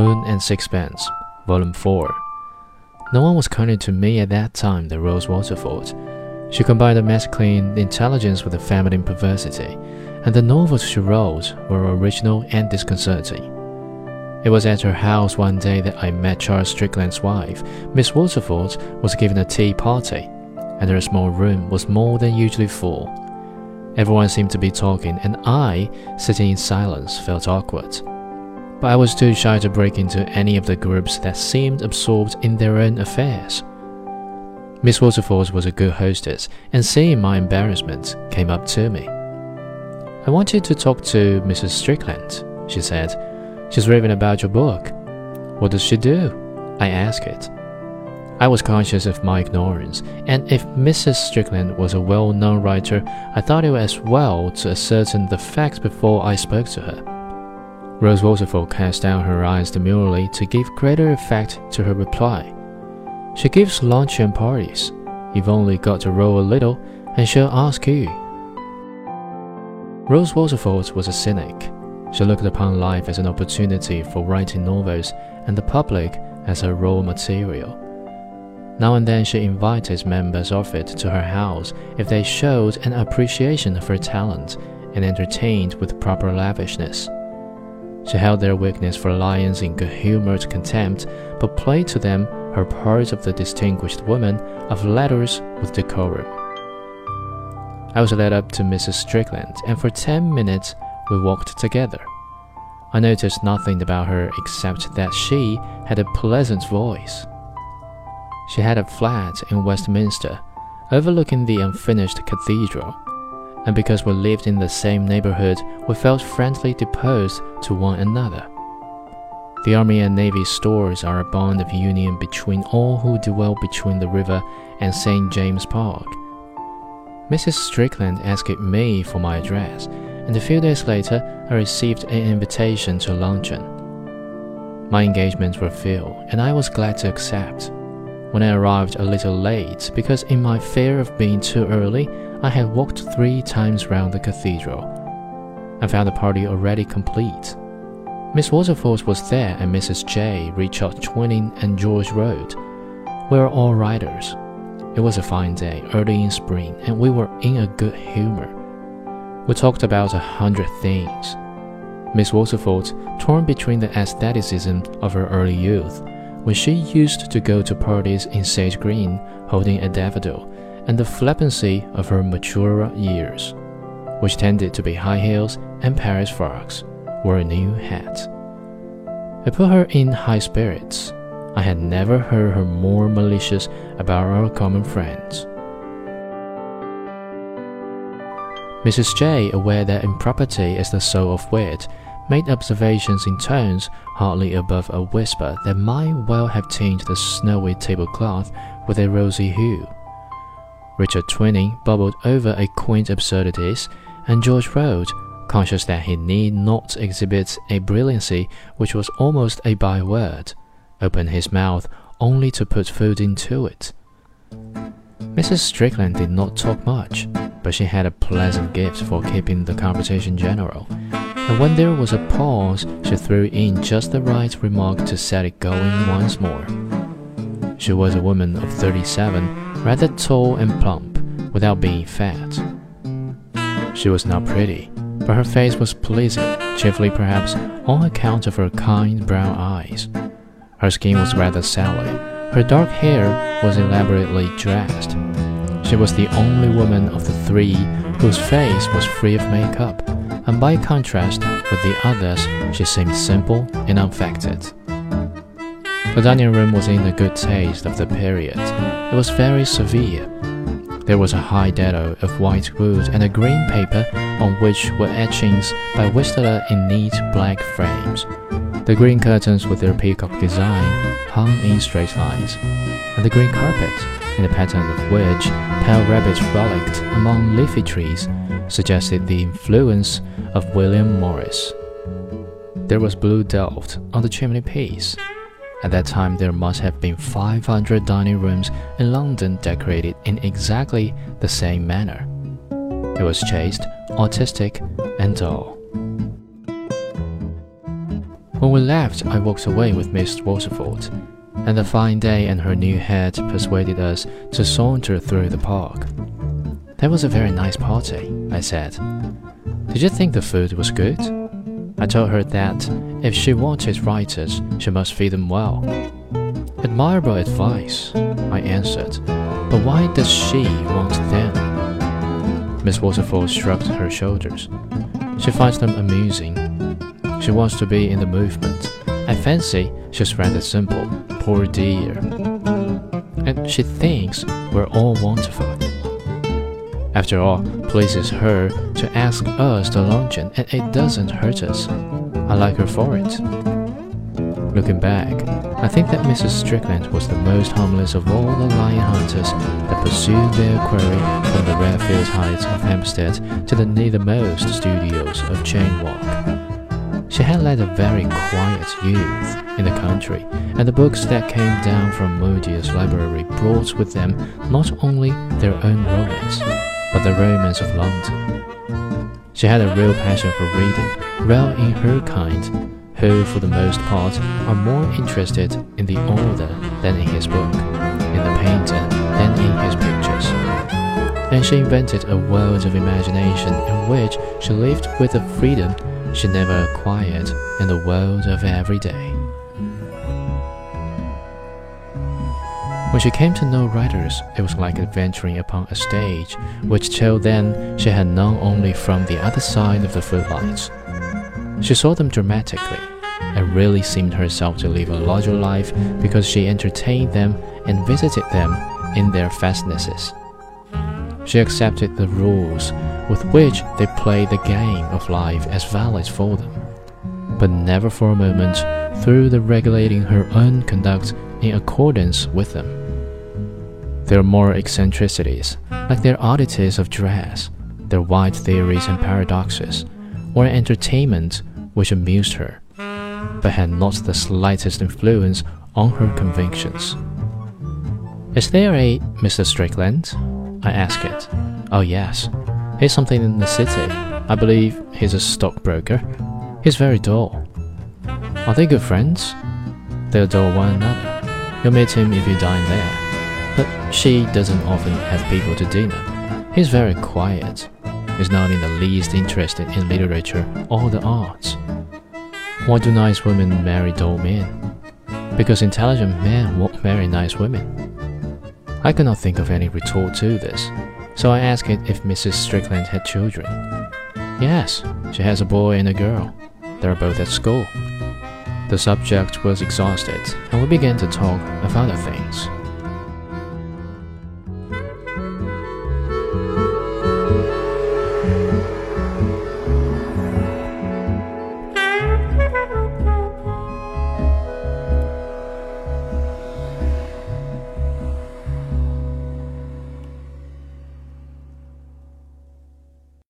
Moon and Sixpence, Volume 4. No one was kinder to me at that time than Rose Waterford. She combined a masculine intelligence with a feminine perversity, and the novels she wrote were original and disconcerting. It was at her house one day that I met Charles Strickland's wife. Miss Waterford was giving a tea party, and her small room was more than usually full. Everyone seemed to be talking, and I, sitting in silence, felt awkward. But I was too shy to break into any of the groups that seemed absorbed in their own affairs. Miss Waterford was a good hostess, and seeing my embarrassment, came up to me. I want you to talk to Mrs. Strickland, she said. She's raving about your book. What does she do? I asked it. I was conscious of my ignorance, and if Mrs. Strickland was a well known writer, I thought it as well to ascertain the facts before I spoke to her. Rose Waterford cast down her eyes demurely to give greater effect to her reply. She gives luncheon parties. You've only got to roll a little, and she'll ask you. Rose Waterford was a cynic. She looked upon life as an opportunity for writing novels and the public as her raw material. Now and then she invited members of it to her house if they showed an appreciation of her talent and entertained with proper lavishness. She held their weakness for lions in good humored contempt, but played to them her part of the distinguished woman of letters with decorum. I was led up to Mrs. Strickland, and for ten minutes we walked together. I noticed nothing about her except that she had a pleasant voice. She had a flat in Westminster, overlooking the unfinished cathedral, and because we lived in the same neighborhood, we felt friendly disposed to one another. The Army and Navy stores are a bond of union between all who dwell between the river and St. James Park. Mrs. Strickland asked me for my address, and a few days later I received an invitation to luncheon. My engagements were filled, and I was glad to accept when I arrived a little late because, in my fear of being too early, I had walked three times round the cathedral. I found the party already complete. Miss Waterford was there, and Mrs. Jay, Richard Twining, and George Road. We were all riders. It was a fine day, early in spring, and we were in a good humor. We talked about a hundred things. Miss Waterford, torn between the aestheticism of her early youth when she used to go to parties in Sage Green holding a daffodil, and the flippancy of her maturer years, which tended to be high heels and Paris frocks, or a new hat. It put her in high spirits. I had never heard her more malicious about our common friends. Mrs. Jay, aware that impropriety is the soul of wit, made observations in tones hardly above a whisper that might well have tinged the snowy tablecloth with a rosy hue. Richard Twining bubbled over a quaint absurdities, and George Road, conscious that he need not exhibit a brilliancy which was almost a byword, opened his mouth only to put food into it. Mrs. Strickland did not talk much, but she had a pleasant gift for keeping the conversation general and when there was a pause, she threw in just the right remark to set it going once more. She was a woman of 37, rather tall and plump, without being fat. She was not pretty, but her face was pleasing, chiefly perhaps on account of her kind brown eyes. Her skin was rather sallow. Her dark hair was elaborately dressed. She was the only woman of the three whose face was free of makeup and by contrast with the others, she seemed simple and unaffected. The dining room was in the good taste of the period. It was very severe. There was a high dado of white wood and a green paper on which were etchings by Whistler in neat black frames. The green curtains with their peacock design hung in straight lines, and the green carpet, in the pattern of which pale rabbits frolicked among leafy trees, suggested the influence of William Morris. There was blue delft on the chimney piece. At that time, there must have been 500 dining rooms in London decorated in exactly the same manner. It was chaste, artistic, and dull. When we left, I walked away with Miss Waterford, and the fine day and her new hat persuaded us to saunter through the park. That was a very nice party, I said. Did you think the food was good? I told her that if she wanted writers, she must feed them well. Admirable advice, I answered. But why does she want them? Miss Waterford shrugged her shoulders. She finds them amusing. She wants to be in the movement. I fancy she's rather simple, poor dear. And she thinks we're all wonderful. After all, pleases her to ask us to luncheon, and it doesn't hurt us. I like her for it. Looking back, I think that Mrs. Strickland was the most harmless of all the lion hunters that pursued their quarry from the Redfield heights of Hampstead to the nethermost studios of Cheyne Walk. She had led a very quiet youth in the country, and the books that came down from Mudie's library brought with them not only their own romance, but the romance of London. She had a real passion for reading, rare in her kind, who, for the most part, are more interested in the author than in his book, in the painter than in his pictures. And she invented a world of imagination in which she lived with a freedom she never acquired in the world of every day. When she came to know writers, it was like adventuring upon a stage which till then she had known only from the other side of the footlights. She saw them dramatically, and really seemed herself to live a larger life because she entertained them and visited them in their fastnesses. She accepted the rules with which they played the game of life as valid for them, but never for a moment through the regulating her own conduct in accordance with them. Their moral eccentricities, like their oddities of dress, their wide theories and paradoxes, were an entertainment which amused her, but had not the slightest influence on her convictions. Is there a Mr. Strickland? I ask it. Oh, yes. He's something in the city. I believe he's a stockbroker. He's very dull. Are they good friends? They adore one another. You'll meet him if you dine there but she doesn't often have people to dinner. He's very quiet. He's not in the least interested in literature or the arts. Why do nice women marry dull men? Because intelligent men won't marry nice women. I could not think of any retort to this, so I asked it if Mrs. Strickland had children. Yes, she has a boy and a girl. They're both at school. The subject was exhausted, and we began to talk of other things.